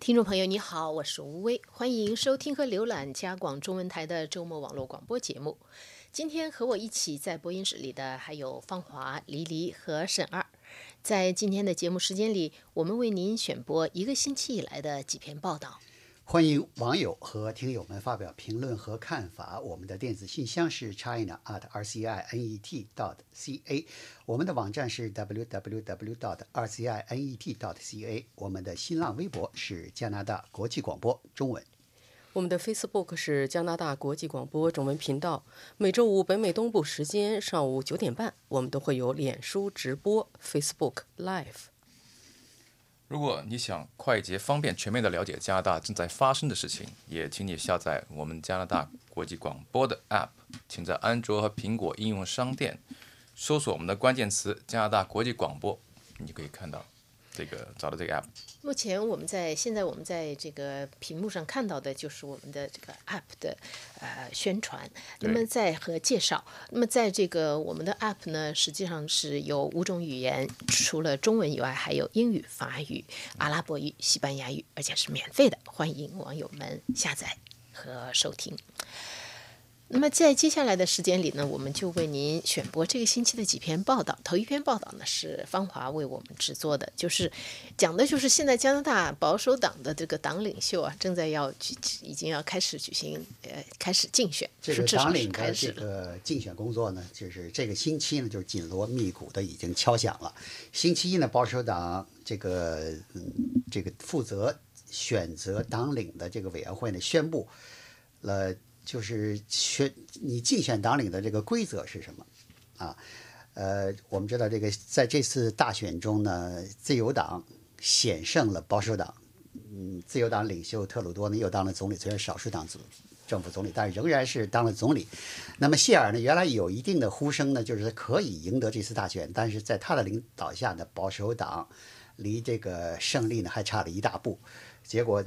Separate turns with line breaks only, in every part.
听众朋友，你好，我是吴威，欢迎收听和浏览加广中文台的周末网络广播节目。今天和我一起在播音室里的还有芳华、黎黎和沈二。在今天的节目时间里，我们为您选播一个星期以来的几篇报道。
欢迎网友和听友们发表评论和看法。我们的电子信箱是 china at rcinet dot ca，我们的网站是 www dot rcinet dot ca，我们的新浪微博是加拿大国际广播中文。
我们的 Facebook 是加拿大国际广播中文频道。每周五北美东部时间上午九点半，我们都会有脸书直播 Facebook Live。
如果你想快捷、方便、全面的了解加拿大正在发生的事情，也请你下载我们加拿大国际广播的 App。请在安卓和苹果应用商店搜索我们的关键词“加拿大国际广播”，你可以看到。这个找到这个 app。
目前我们在现在我们在这个屏幕上看到的就是我们的这个 app 的呃宣传，那么在和介绍。那么在这个我们的 app 呢，实际上是有五种语言，除了中文以外，还有英语、法语、阿拉伯语、西班牙语，而且是免费的，欢迎网友们下载和收听。那么在接下来的时间里呢，我们就为您选播这个星期的几篇报道。头一篇报道呢是芳华为我们制作的，就是讲的就是现在加拿大保守党的这个党领袖啊，正在要举，已经要开始举行，呃，开始竞选。
这个党领的这个竞选工作呢，就是这个星期呢，就是紧锣密鼓的已经敲响了。星期一呢，保守党这个嗯，这个负责选择党领的这个委员会呢，宣布了。就是选你竞选党领的这个规则是什么啊？呃，我们知道这个在这次大选中呢，自由党险胜了保守党。嗯，自由党领袖特鲁多呢又当了总理，虽然少数党政政府总理，但仍然是当了总理。那么谢尔呢，原来有一定的呼声呢，就是可以赢得这次大选，但是在他的领导下呢，保守党离这个胜利呢还差了一大步。结果。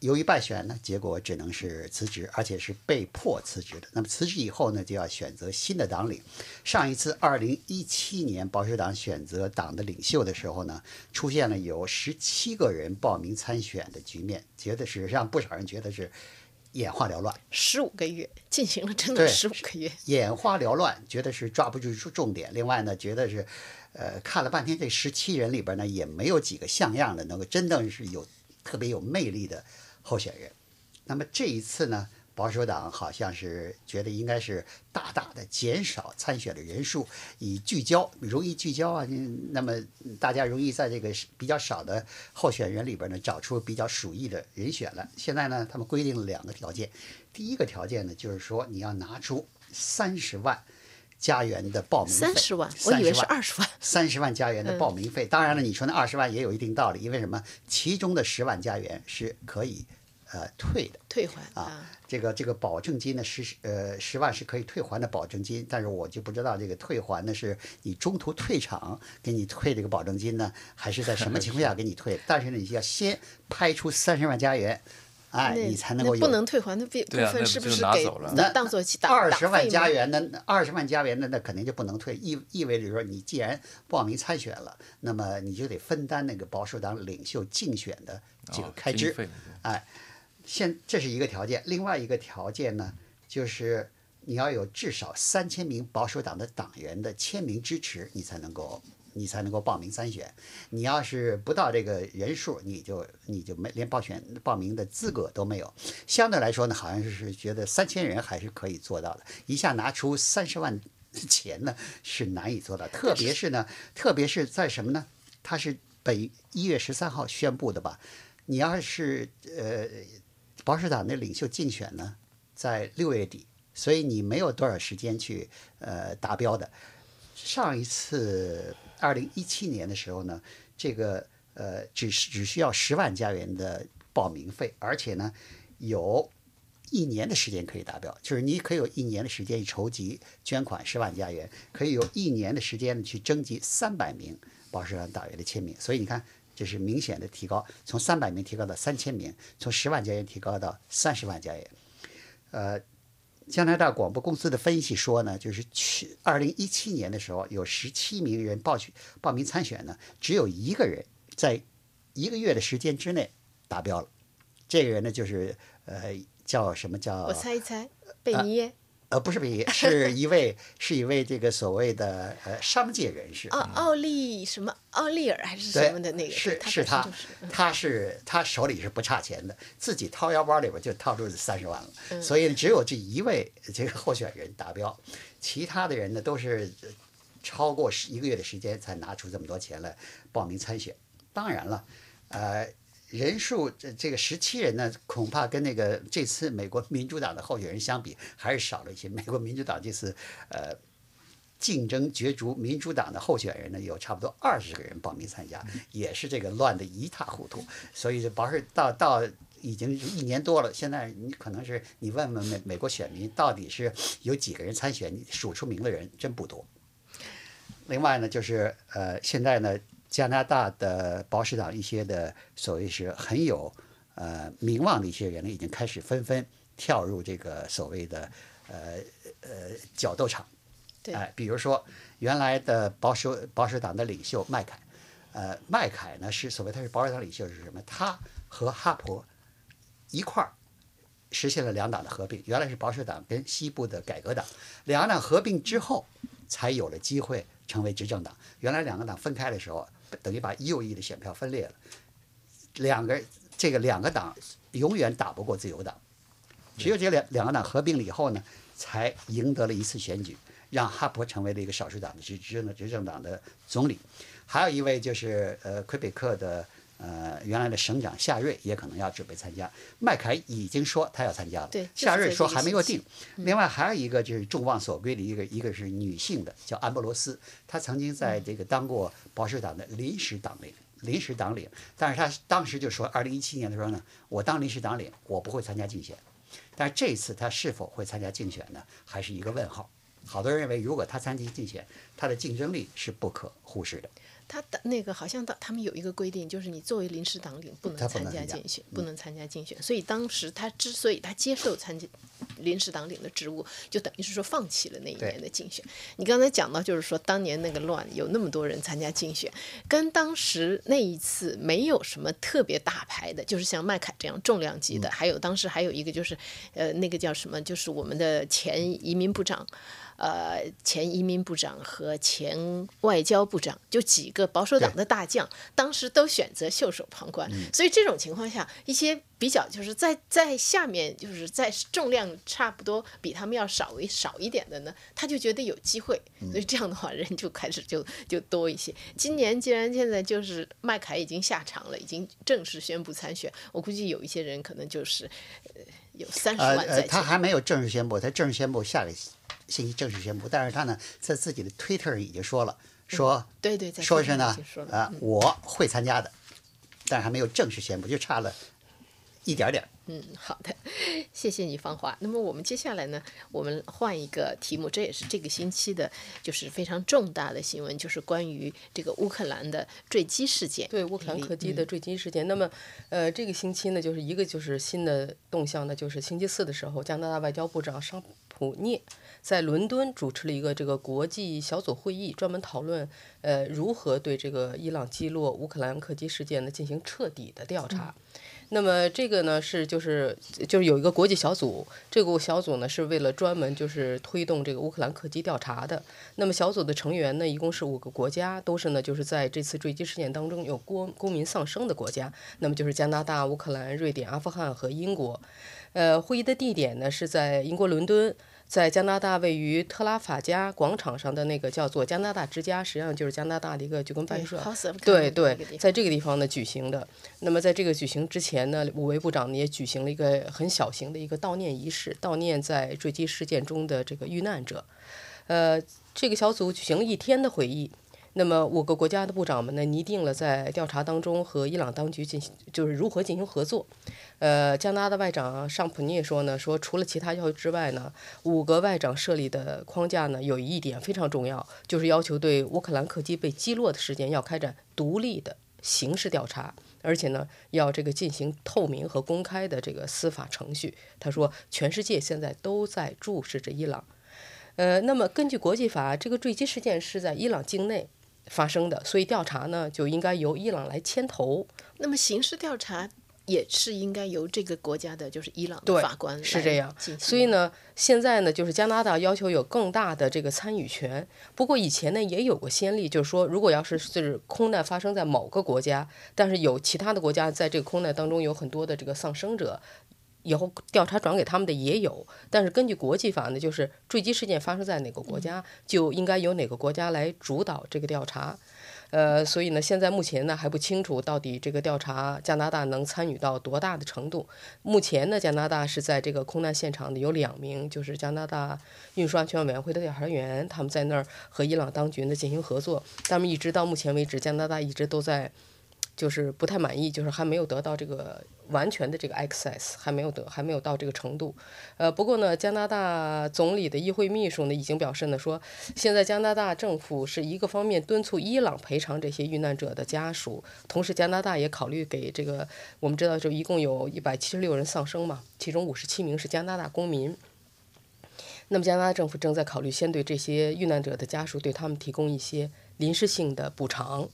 由于败选呢，结果只能是辞职，而且是被迫辞职的。那么辞职以后呢，就要选择新的党领。上一次二零一七年保守党选择党的领袖的时候呢，出现了有十七个人报名参选的局面，觉得事实上不少人觉得是眼花缭乱。
十五个月进行了整整十五个月，
眼花缭乱，觉得是抓不住重点。另外呢，觉得是，呃，看了半天这十七人里边呢，也没有几个像样的，能够真正是有特别有魅力的。候选人，那么这一次呢，保守党好像是觉得应该是大大的减少参选的人数，以聚焦，容易聚焦啊。那么大家容易在这个比较少的候选人里边呢，找出比较属意的人选了。现在呢，他们规定了两个条件，第一个条件呢，就是说你要拿出三十万加元的报名费。
三十万，我以为是二十万。
三十万加元的报名费，当然了，你说那二十万也有一定道理，因为什么？其中的十万加元是可以。呃，退的
退还
啊，这个这个保证金呢是呃十万是可以退还的保证金，但是我就不知道这个退还呢是你中途退场给你退这个保证金呢，还是在什么情况下给你退？但是呢，你要先拍出三十万加元，哎，你才能够
不能退还的部部分是不是给
那
当做
二十万加元的二十万加元的那肯定就不能退，意意味着说你既然报名参选了，那么你就得分担那个保守党领袖竞选的这个开支，哎。现这是一个条件，另外一个条件呢，就是你要有至少三千名保守党的党员的签名支持，你才能够你才能够报名参选。你要是不到这个人数，你就你就没连报选报名的资格都没有。相对来说呢，好像是觉得三千人还是可以做到的，一下拿出三十万钱呢是难以做到，特别是呢，特别是在什么呢？他是本一月十三号宣布的吧？你要是呃。保守党的领袖竞选呢，在六月底，所以你没有多少时间去呃达标的。上一次二零一七年的时候呢，这个呃只是只需要十万加元的报名费，而且呢有一年的时间可以达标，就是你可以有一年的时间筹集捐款十万加元，可以有一年的时间去征集三百名保守党党员的签名，所以你看。这是明显的提高，从三百名提高到三千名，从十万加元提高到三十万加元。呃，加拿大广播公司的分析说呢，就是去二零一七年的时候，有十七名人报去报名参选呢，只有一个人在一个月的时间之内达标了。这个人呢，就是呃，叫什么叫？
我猜一猜，贝尼耶。
呃，不是贝尼耶，是一位是一位这个所谓的呃商界人士。
奥奥利什么奥利尔还是什么的那个？
是
是
他，他是他手里是不差钱的，自己掏腰包里边就掏出三十万了。所以只有这一位这个候选人达标，其他的人呢都是超过十一个月的时间才拿出这么多钱来报名参选。当然了，呃。人数这这个十七人呢，恐怕跟那个这次美国民主党的候选人相比，还是少了一些。美国民主党这次，呃，竞争角逐民主党的候选人呢，有差不多二十个人报名参加，也是这个乱得一塌糊涂。所以这保守到到已经一年多了，现在你可能是你问问美美国选民，到底是有几个人参选，你数出名的人真不多。另外呢，就是呃，现在呢。加拿大的保守党一些的所谓是很有呃名望的一些人呢，已经开始纷纷跳入这个所谓的呃呃角斗场。
对。
哎，比如说原来的保守保守党的领袖麦凯，呃，麦凯呢是所谓他是保守党领袖是什么？他和哈珀一块儿实现了两党的合并。原来是保守党跟西部的改革党，两党合并之后才有了机会成为执政党。原来两个党分开的时候。等于把右翼的选票分裂了，两个这个两个党永远打不过自由党，只有这两两个党合并了以后呢，才赢得了一次选举，让哈珀成为了一个少数党的执执政的执政党的总理。还有一位就是呃魁北克的呃原来的省长夏瑞也可能要准备参加，麦凯已经说他要参加了，夏瑞说还没有定。另外还有一个就是众望所归的一个一个是女性的叫安博罗斯，她曾经在这个当过。保守党的临时党领，临时党领，但是她当时就说，二零一七年的时候呢，我当临时党领，我不会参加竞选，但是这次她是否会参加竞选呢，还是一个问号。好多人认为，如果她参加竞选，她的竞争力是不可忽视的。
他的那个好像他他们有一个规定，就是你作为临时党领不能参加竞选，不能参加竞选。所以当时他之所以他接受参加临时党领的职务，就等于是说放弃了那一年的竞选。你刚才讲到，就是说当年那个乱有那么多人参加竞选，跟当时那一次没有什么特别大牌的，就是像麦凯这样重量级的，还有当时还有一个就是呃那个叫什么，就是我们的前移民部长。呃，前移民部长和前外交部长，就几个保守党的大将，当时都选择袖手旁观。所以这种情况下，一些比较就是在在下面，就是在重量差不多比他们要少一少一点的呢，他就觉得有机会。所以这样的话，人就开始就就多一些。今年既然现在就是麦凯已经下场了，已经正式宣布参选，我估计有一些人可能就是呃有三十万在。
他还没有正式宣布，他正式宣布下个。星期正式宣布，但是他呢，在自己的 Twitter 已经说了，说
对对，
说是呢，啊，我会参加的，但是还没有正式宣布，就差了一点点。
嗯，好的，谢谢你，芳华。那么我们接下来呢，我们换一个题目，这也是这个星期的，就是非常重大的新闻，就是关于这个乌克兰的坠机事件。
对，乌克兰客机的坠机事件。那么，呃，这个星期呢，就是一个就是新的动向呢，就是星期四的时候，加拿大外交部长桑普涅。在伦敦主持了一个这个国际小组会议，专门讨论呃如何对这个伊朗击落乌克兰客机事件呢进行彻底的调查。那么这个呢是就是就是有一个国际小组，这个小组呢是为了专门就是推动这个乌克兰客机调查的。那么小组的成员呢一共是五个国家，都是呢就是在这次坠机事件当中有公公民丧生的国家。那么就是加拿大、乌克兰、瑞典、阿富汗和英国。呃，会议的地点呢是在英国伦敦。在加拿大位于特拉法加广场上的那个叫做加拿大之家，实际上就是加拿大的一个就跟办事处。对对，在这个地方呢举行的。那么在这个举行之前呢，五位部长呢也举行了一个很小型的一个悼念仪式，悼念在坠机事件中的这个遇难者。呃，这个小组举行了一天的会议。那么五个国家的部长们呢，拟定了在调查当中和伊朗当局进行，就是如何进行合作。呃，加拿大的外长尚普涅说呢，说除了其他要求之外呢，五个外长设立的框架呢，有一点非常重要，就是要求对乌克兰客机被击落的事件要开展独立的刑事调查，而且呢，要这个进行透明和公开的这个司法程序。他说，全世界现在都在注视着伊朗。呃，那么根据国际法，这个坠机事件是在伊朗境内。发生的，所以调查呢就应该由伊朗来牵头。
那么刑事调查也是应该由这个国家的，就是伊朗的法官
是这样所以呢，现在呢，就是加拿大要求有更大的这个参与权。不过以前呢也有过先例，就是说，如果要是是空难发生在某个国家，但是有其他的国家在这个空难当中有很多的这个丧生者，以后调查转给他们的也有。但是根据国际法呢，就是坠机事件发生在哪个国家，就应该由哪个国家来主导这个调查。呃，所以呢，现在目前呢还不清楚到底这个调查加拿大能参与到多大的程度。目前呢，加拿大是在这个空难现场的有两名，就是加拿大运输安全委员会的调查员，他们在那儿和伊朗当局呢进行合作。他们一直到目前为止，加拿大一直都在。就是不太满意，就是还没有得到这个完全的这个 access，还没有得，还没有到这个程度。呃，不过呢，加拿大总理的议会秘书呢已经表示呢说，现在加拿大政府是一个方面敦促伊朗赔偿这些遇难者的家属，同时加拿大也考虑给这个，我们知道就一共有一百七十六人丧生嘛，其中五十七名是加拿大公民。那么加拿大政府正在考虑先对这些遇难者的家属对他们提供一些临时性的补偿。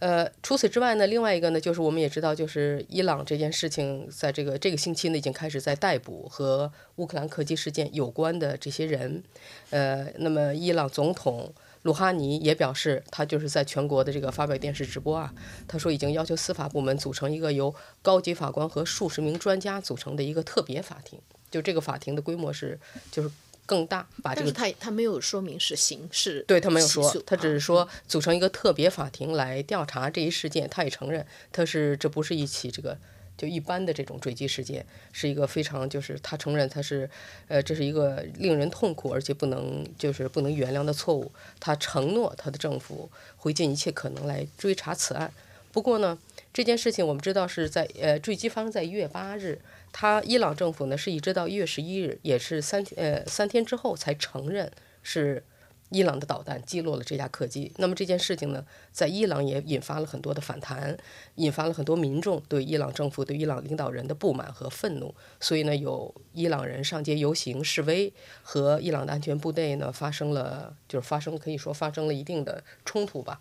呃，除此之外呢，另外一个呢，就是我们也知道，就是伊朗这件事情，在这个这个星期呢，已经开始在逮捕和乌克兰客机事件有关的这些人。呃，那么伊朗总统鲁哈尼也表示，他就是在全国的这个发表电视直播啊，他说已经要求司法部门组成一个由高级法官和数十名专家组成的一个特别法庭。就这个法庭的规模是，就是。更大，把这个
他他没有说明是刑事，
对他没有说，他只是
啊
说组成一个特别法庭来调查这一事件。他也承认，他是这不是一起这个就一般的这种坠机事件，是一个非常就是他承认他是呃这是一个令人痛苦而且不能就是不能原谅的错误。他承诺他的政府会尽一切可能来追查此案。不过呢，这件事情我们知道是在呃坠机发生在一月八日。他伊朗政府呢是一直到一月十一日，也是三呃三天之后才承认是伊朗的导弹击落了这架客机。那么这件事情呢，在伊朗也引发了很多的反弹，引发了很多民众对伊朗政府、对伊朗领导人的不满和愤怒。所以呢，有伊朗人上街游行示威，和伊朗的安全部队呢发生了，就是发生可以说发生了一定的冲突吧。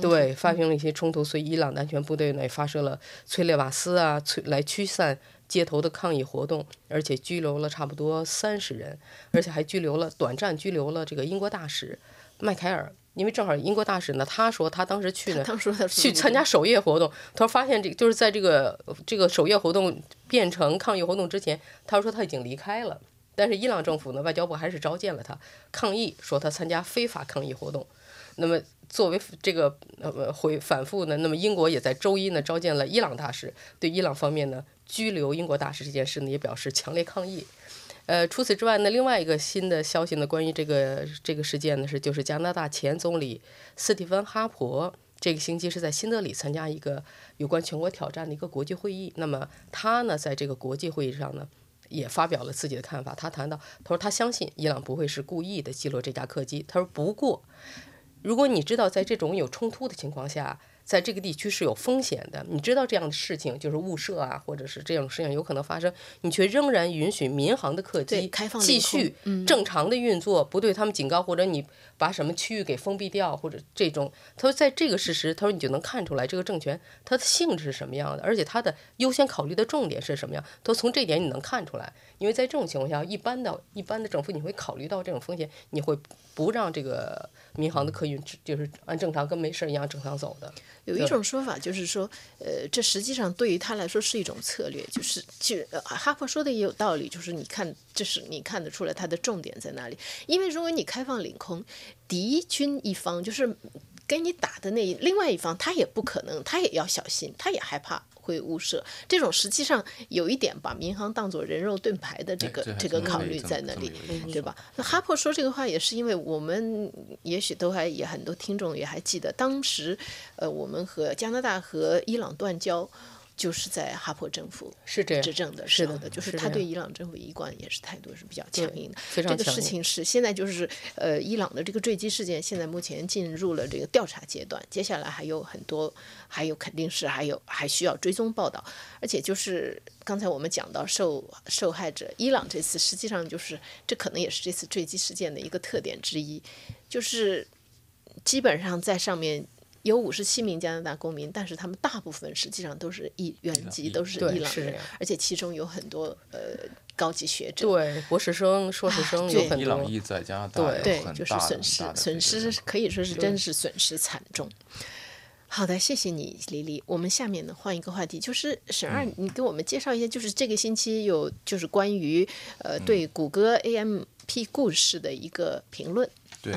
对，发生了一些冲突，所以伊朗的安全部队呢也发射了催泪瓦斯啊，催来驱散街头的抗议活动，而且拘留了差不多三十人，而且还拘留了短暂拘留了这个英国大使麦凯尔，因为正好英国大使呢，他说他当时去呢，去参加守夜活动，他说发现这个就是在这个这个守夜活动变成抗议活动之前，他说他已经离开了，但是伊朗政府呢，外交部还是召见了他抗议，说他参加非法抗议活动。那么作为这个呃回反复呢，那么英国也在周一呢召见了伊朗大使，对伊朗方面呢拘留英国大使这件事呢也表示强烈抗议。呃，除此之外呢，另外一个新的消息呢，关于这个这个事件呢是，就是加拿大前总理斯蒂芬哈珀这个星期是在新德里参加一个有关全国挑战的一个国际会议。那么他呢在这个国际会议上呢也发表了自己的看法。他谈到，他说他相信伊朗不会是故意的击落这架客机。他说不过。如果你知道在这种有冲突的情况下，在这个地区是有风险的，你知道这样的事情就是误射啊，或者是这种事情有可能发生，你却仍然允许民航的客机继续正常的运作，不对他们警告，或者你把什么区域给封闭掉，或者这种，他说在这个事实，他说你就能看出来这个政权它的性质是什么样的，而且它的优先考虑的重点是什么样，他说从这点你能看出来，因为在这种情况下，一般的一般的政府你会考虑到这种风险，你会不让这个民航的客运就是按正常跟没事一样正常走的。
有一种说法就是说，呃，这实际上对于他来说是一种策略，就是就呃哈佛说的也有道理，就是你看，这是你看得出来他的重点在哪里。因为如果你开放领空，敌军一方就是跟你打的那另外一方，他也不可能，他也要小心，他也害怕。会误射，这种实际上有一点把民航当做人肉盾牌的这个这个考虑在那里，对吧？那哈珀说这个话也是因为我们也许都还也很多听众也还记得，当时呃我们和加拿大和伊朗断交。就是在哈珀政府
是这样
执政的
时
候的，就是他对伊朗政府一贯也是态度是比较强硬的。
非常
这个事情是现在就是呃，伊朗的这个坠机事件，现在目前进入了这个调查阶段，接下来还有很多，还有肯定是还有还需要追踪报道，而且就是刚才我们讲到受受害者，伊朗这次实际上就是这可能也是这次坠机事件的一个特点之一，就是基本上在上面。有五十七名加拿大公民，但是他们大部分实际上都是伊原籍，都是伊朗人，而且其中有很多呃高级学者，
对博士生、硕士生有很多。
伊朗裔在加拿大
对，就是损失损失可以说是真是损失惨重。好的，谢谢你，李丽。我们下面呢换一个话题，就是沈二，你给我们介绍一下，就是这个星期有就是关于呃对谷歌 AMP 故事的一个评论。
对，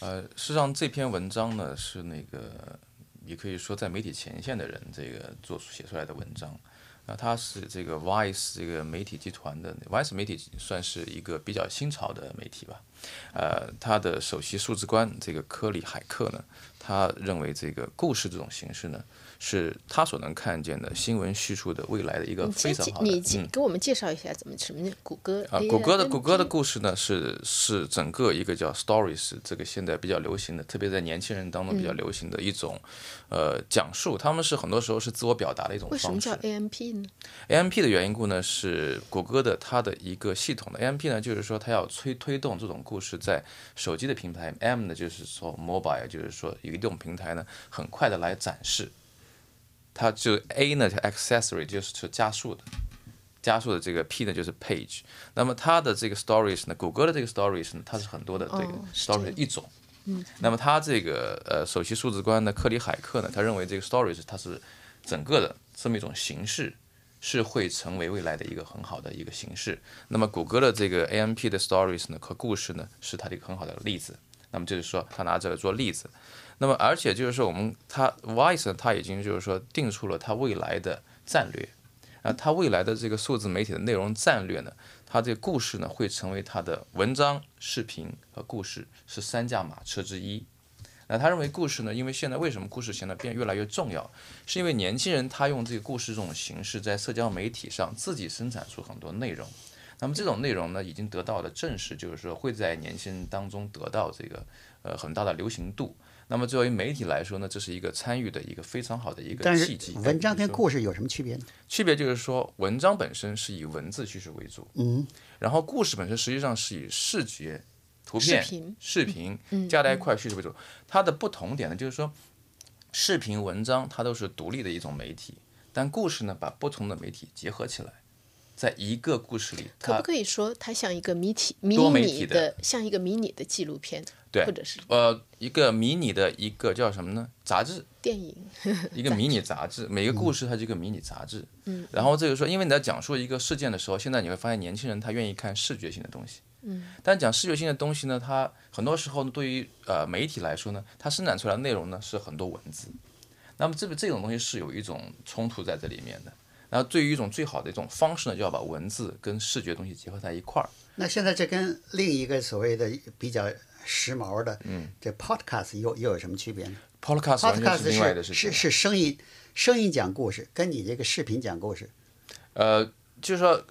呃，事实上这篇文章呢是那个也可以说在媒体前线的人这个做出写出来的文章。那它是这个 Vice 这个媒体集团的 Vice 媒体算是一个比较新潮的媒体吧。呃，他的首席数字官这个科里海克呢。他认为这个故事这种形式呢，是他所能看见的新闻叙述的未来的一个非常好的。
你给我们介绍一下怎么什么谷歌
啊？谷歌的谷歌的故事呢，是是整个一个叫 stories 这个现在比较流行的，特别在年轻人当中比较流行的一种呃讲述。他们是很多时候是自我表达的一种方式。为
什么叫 AMP 呢
？AMP 的原因故呢是谷歌的它的一个系统的 AMP 呢，就是说它要推推动这种故事在手机的平台，M 呢就是说 mobile，就是说。移动平台呢，很快的来展示，它就 A 呢，就 accessory 就是说加速的，加速的这个 P 呢就是 page。那么它的这个 stories 呢，谷歌的这个 stories 呢，它是很多的这个 stories 一种。嗯。那么它这个呃首席数字官呢，克里海克呢，他认为这个 stories 它是整个的这么一种形式，是会成为未来的一个很好的一个形式。那么谷歌的这个 AMP 的 stories 呢和故事呢，是它的一个很好的例子。那么就是说，它拿这个做例子。那么，而且就是说，我们它 Vice 它已经就是说定出了它未来的战略，啊，它未来的这个数字媒体的内容战略呢，它这个故事呢会成为它的文章、视频和故事是三驾马车之一。那他认为故事呢，因为现在为什么故事现在变越来越重要，是因为年轻人他用这个故事这种形式在社交媒体上自己生产出很多内容，那么这种内容呢已经得到了证实，就是说会在年轻人当中得到这个呃很大的流行度。那么作为媒体来说呢，这是一个参与的一个非常好的一个契机。
文章跟故事有什么区别呢？
区别就是说，文章本身是以文字叙事为主，
嗯，
然后故事本身实际上是以视觉、图片、视频加在一块叙事为主。它的不同点呢，就是说，视频、文章它都是独立的一种媒体，但故事呢，把不同的媒体结合起来。在一个故事里，
可不可以说它像一个迷体、迷你的，像一个迷你的纪录片，
对，
或者是
呃一个迷你的一个叫什么呢？杂志、
电影，
一个 迷你杂志，每个故事它是一个迷你杂志。嗯，然后这个说，因为你在讲述一个事件的时候，现在你会发现年轻人他愿意看视觉性的东西。
嗯，
但讲视觉性的东西呢，它很多时候对于呃媒体来说呢，它生产出来的内容呢是很多文字，那么这个这种东西是有一种冲突在这里面的。然后，对于一种最好的一种方式呢，就要把文字跟视觉东西结合在一块儿。
那现在这跟另一个所谓的比较时髦的，
嗯，
这 podcast 又又有什么区别呢
？podcast
是
另外的事
情，是是声音声音讲故事，跟你这个视频讲故事。
呃，就是说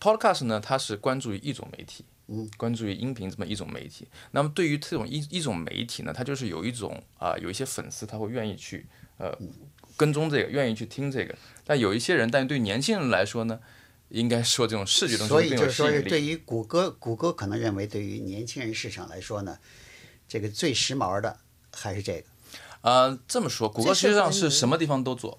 podcast 呢，它是关注于一种媒体，
嗯，
关注于音频这么一种媒体。那么对于这种一一种媒体呢，它就是有一种啊，有一些粉丝他会愿意去呃。跟踪这个，愿意去听这个，但有一些人，但对年轻人来说呢，应该说这种视觉东西
所以就是说，对于谷歌，谷歌可能认为，对于年轻人市场来说呢，这个最时髦的还是这个。
呃，这么说，谷歌实际上是什么地方都做。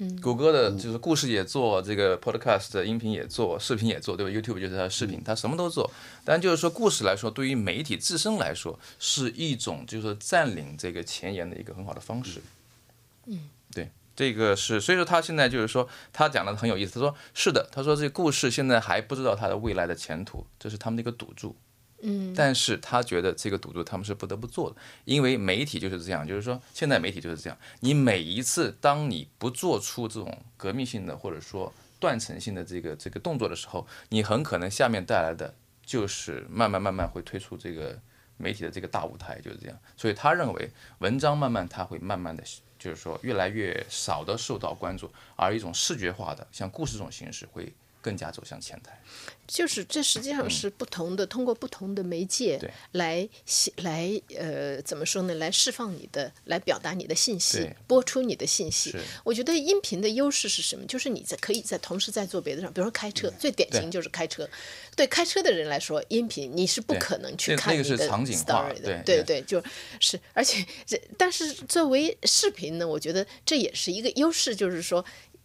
嗯。
谷歌的就是故事也做，这个 podcast 的音频也做，视频也做，对吧？YouTube 就是它的视频，它什么都做。但就是说，故事来说，对于媒体自身来说，是一种就是占领这个前沿的一个很好的方式。
嗯。
对。这个是，所以说他现在就是说，他讲的很有意思。他说是的，他说这个故事现在还不知道它的未来的前途，这是他们的一个赌注。但是他觉得这个赌注他们是不得不做的，因为媒体就是这样，就是说现在媒体就是这样，你每一次当你不做出这种革命性的或者说断层性的这个这个动作的时候，你很可能下面带来的就是慢慢慢慢会退出这个媒体的这个大舞台，就是这样。所以他认为文章慢慢他会慢慢的。就是说，越来越少的受到关注，而一种视觉化的，像故事这种形式会更加走向前台。
就是这实际上是不同的，通过不同的媒介来写来呃怎么说呢？来释放你的，来表达你的信息，播出你的信息。我觉得音频的优势是什么？就是你在可以在同时在做别的上，比如说开车，最典型就是开车。对开车的人来说，音频你是不可能去
那那个是
看你的
场景化
story 的，
对对，
就是而且这但是作为视频呢，我觉得这也是一个优势，就是说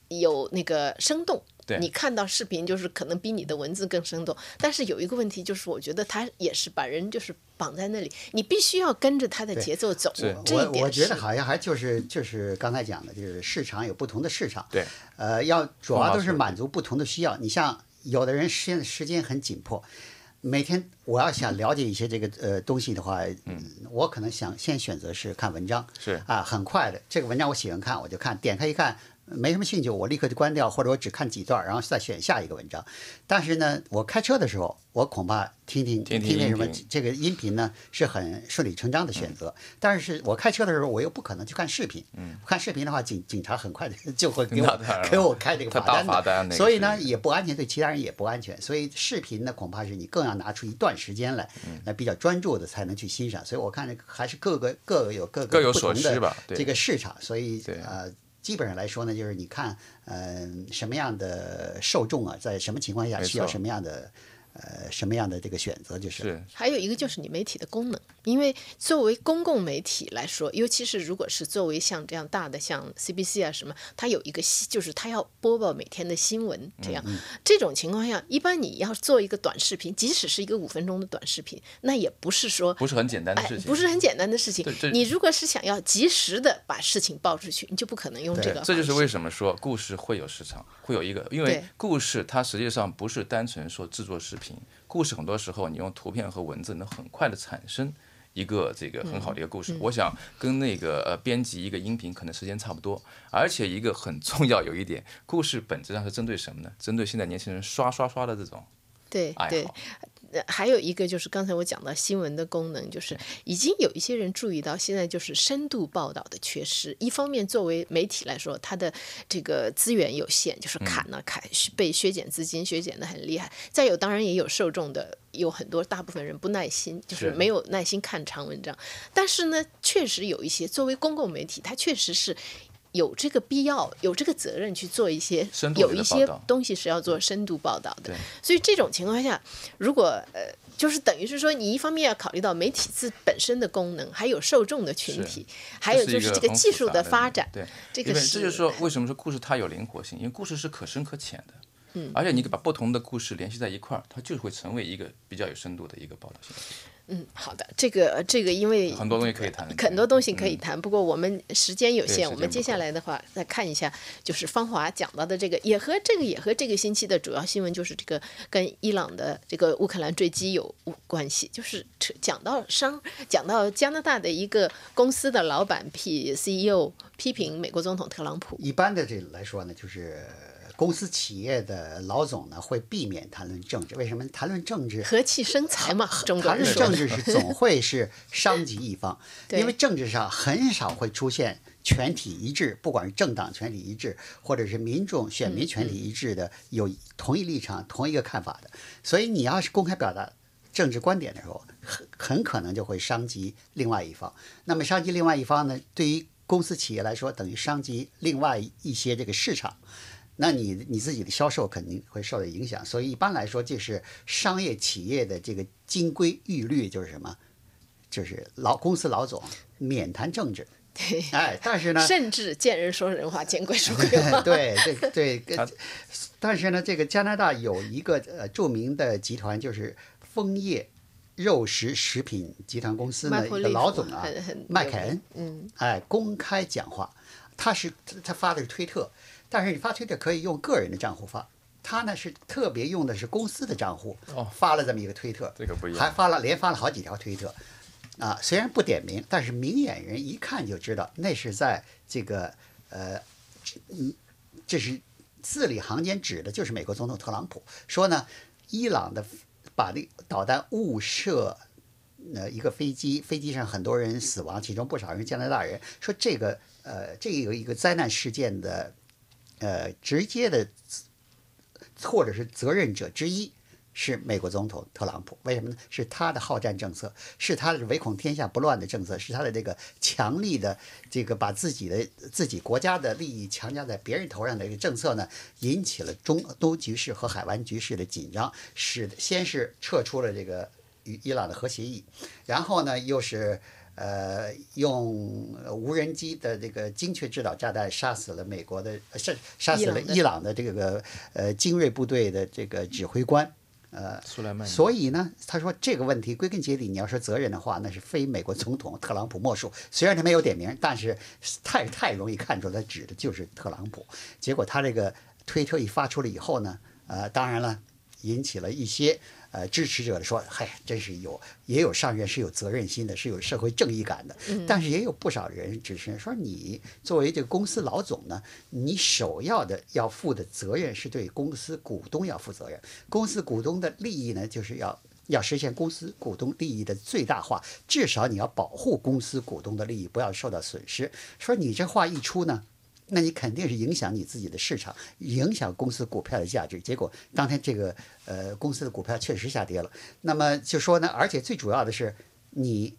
有那个生动。
对
你看到视频就是可能比你的文字更生动，但是有一个问题就是，我觉得他也是把人就是绑在那里，你必须要跟着他的节奏走。这一点
我我觉得好像还就是就是刚才讲的，就是市场有不同的市场，
对，
呃，要主要都是满足不同的需要。你像有的人现在时间很紧迫，每天我要想了解一些这个呃东西的话，嗯，我可能想先选择是看文章，
是
啊，很快的，这个文章我喜欢看，我就看，点开一看。没什么兴趣，我立刻就关掉，或者我只看几段，然后再选下一个文章。但是呢，我开车的时候，我恐怕听听
听听
什么这个音频呢，是很顺理成章的选择。但是我开车的时候，我又不可能去看视频。嗯，看视频的话，警警察很快的就会给我给我开这个罚单的。
罚单
所以呢，也不安全，对其他人也不安全。所以视频呢，恐怕是你更要拿出一段时间来，
嗯
来比较专注的才能去欣赏。所以我看这还是各个各个有各个
各有
不同的
所需吧对
这个市场。所以
对
呃。基本上来说呢，就是你看，嗯、什么样的受众啊，在什么情况下需要什么样的，呃，什么样的这个选择，就是。
是。
还有一个就是你媒体的功能，因为作为公共媒体来说，尤其是如果是作为像这样大的像 CBC 啊什么，它有一个新就是它要播报每天的新闻，这样、
嗯
这种情况下，一般你要做一个短视频，即使是一个五分钟的短视频，那也不是说
不是很简单的
哎
事，情？
不是很简单的事情。你如果是想要及时的把事情报出去，你就不可能用这个。
这就是为什么说故事会有市场，会有一个，因为故事它实际上不是单纯说制作视频，故事很多时候你用图片和文字能很快的产生一个这个很好的一个故事。
嗯
我想跟那个呃编辑一个音频可能时间差不多，而且一个很重要有一点，故事本质上是针对什么呢？针对现在年轻人刷刷刷的这种
对对
爱好。
呃还有一个就是刚才我讲到新闻的功能，就是已经有一些人注意到，现在就是深度报道的缺失。一方面，作为媒体来说，它的这个资源有限，就是砍了砍，被削减资金，削减的很厉害。再有，当然也有受众的，有很多大部分人不耐心，就是
是
没有耐心看长文章。但是呢，确实有一些作为公共媒体，它确实是。有这个必要，有这个责任去做一些
深度
有一些东西是要做深度报道的
对。
所以这种情况下，如果呃，就是等于是说，你一方面要考虑到媒体自本身的功能，还有受众的群体，还有就是这个技术的发展。
对，
这个
因为这就是说为什么说故事它有灵活性，因为故事是可深可浅的。
嗯
而且你把不同的故事联系在一块儿，它就会成为一个比较有深度的一个报道性。
嗯，好的，这个这个因为
很多东西可以谈
很多东西可以谈。不过我们时间有限，我们接下来的话再看一下，就是芳华讲到的这个，也和这个也和这个星期的主要新闻就是这个跟伊朗的这个乌克兰坠机有关系，就是讲到商，讲到加拿大的一个公司的老板 P CEO 批评美国总统特朗普。
一般的这来说呢，就是公司企业的老总呢会避免谈论政治。为什么谈论政治？
和气生财嘛，中国
谈论。政治是总会是伤及一方，因为政治上很少会出现全体一致，不管是政党全体一致，或者是民众选民全体一致的，有同一立场、同一个看法的。所以你要是公开表达政治观点的时候，很很可能就会伤及另外一方。那么伤及另外一方呢，对于公司企业来说，等于伤及另外一些这个市场。那你你自己的销售肯定会受到影响，所以一般来说，这是商业企业的这个金规玉律，就是什么，就是老公司老总免谈政治。
对，
哎，但是呢，
甚至见人说人话，见鬼说鬼话。
对对对，跟但是呢，这个加拿大有一个呃著名的集团，就是枫叶肉食食品集团公司的一个老总啊麦凯恩，
嗯，
哎，公开讲话，他是他发的是推特，但是你发推特可以用个人的账户发，他呢是特别用的是公司的账户，
哦
发了这么一个推特，
这个不一样
还发了连发了好几条推特，啊，虽然不点名，但是明眼人一看就知道那是在这个呃，嗯，这是字里行间指的就是美国总统特朗普说呢，伊朗的把那个导弹误射。呃，一个飞机，飞机上很多人死亡，其中不少人加拿大人。说这个，呃，这个有一个灾难事件的，呃，直接的或者是责任者之一。是美国总统特朗普，为什么呢？是他的好战政策，是他的唯恐天下不乱的政策，是他的这个强力的这个把自己的自己国家的利益强加在别人头上的一个政策呢，引起了中东局势和海湾局势的紧张，使先是撤出了这个与伊朗的核协议，然后呢又是呃用无人机的这个精确制导炸弹杀死了美国的杀杀死了伊朗的这个呃精锐部队的这个指挥官。呃，苏莱曼所以呢，他说这个问题归根结底，你要说责任的话，那是非美国总统特朗普莫属。虽然他没有点名，但是太太容易看出来，指的就是特朗普。结果他这个推特一发出来以后呢，呃，当然了，引起了一些。呃，支持者说：“嗨，真是有，也有上任是有责任心的，是有社会正义感的。但是也有不少人支持说，你作为这个公司老总呢，你首要的要负的责任是对公司股东要负责任。公司股东的利益呢，就是要要实现公司股东利益的最大化，至少你要保护公司股东的利益不要受到损失。说你这话一出呢。”那你肯定是影响你自己的市场，影响公司股票的价值。结果当天这个呃公司的股票确实下跌了。那么就说呢，而且最主要的是，你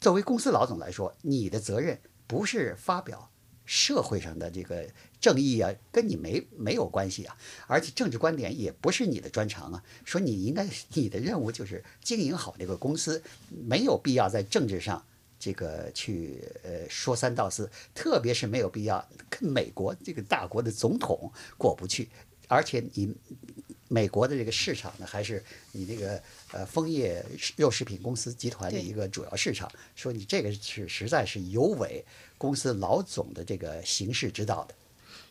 作为公司老总来说，你的责任不是发表社会上的这个正义啊，跟你没没有关系啊。而且政治观点也不是你的专长啊。说你应该你的任务就是经营好这个公司，没有必要在政治上。这个去呃说三道四，特别是没有必要跟美国这个大国的总统过不去，而且你美国的这个市场呢，还是你这个呃枫叶肉食品公司集团的一个主要市场，说你这个是实在是有违公司老总的这个行事之道的。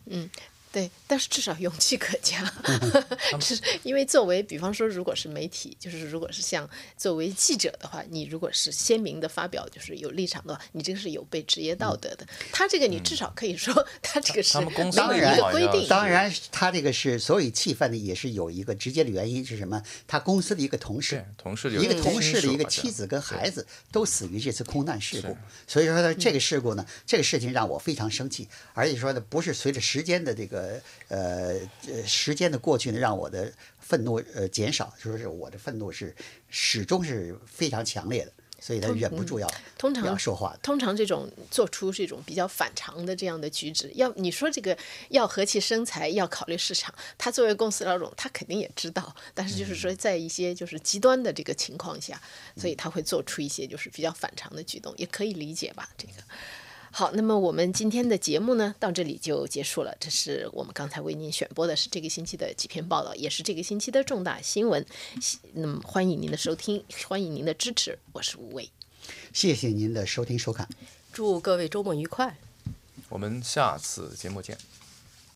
嗯。对，但是至少勇气可嘉，是因为作为，比方说，如果是媒体，就是如果是像作为记者的话，你如果是鲜明的发表，就是有立场的话，你这个是有被职业道德的。他这个你至少可以说，他这个是
当然
规定，
当然他这个是所以气愤的也是有一个直接的原因是什么？他公司的一个同事，
同事
一个同事的一个妻子跟孩子都死于这次空难事故，所以说呢，这个事故呢，这个事情让我非常生气，而且说呢，不是随着时间的这个。呃呃，时间的过去呢，让我的愤怒呃减少，就是我的愤怒是始终是非常强烈的，所以他忍不住要
通常
要说话。
通常这种做出这种比较反常的这样的举止，要你说这个要和气生财，要考虑市场，他作为公司老总，他肯定也知道，但是就是说在一些就是极端的这个情况下，所以他会做出一些就是比较反常的举动，也可以理解吧，这个。好，那么我们今天的节目呢，到这里就结束了。这是我们刚才为您选播的，是这个星期的几篇报道，也是这个星期的重大新闻。那么欢迎您的收听，欢迎您的支持，我是吴伟。
谢谢您的收听收看，
祝各位周末愉快。
我们下次节目见。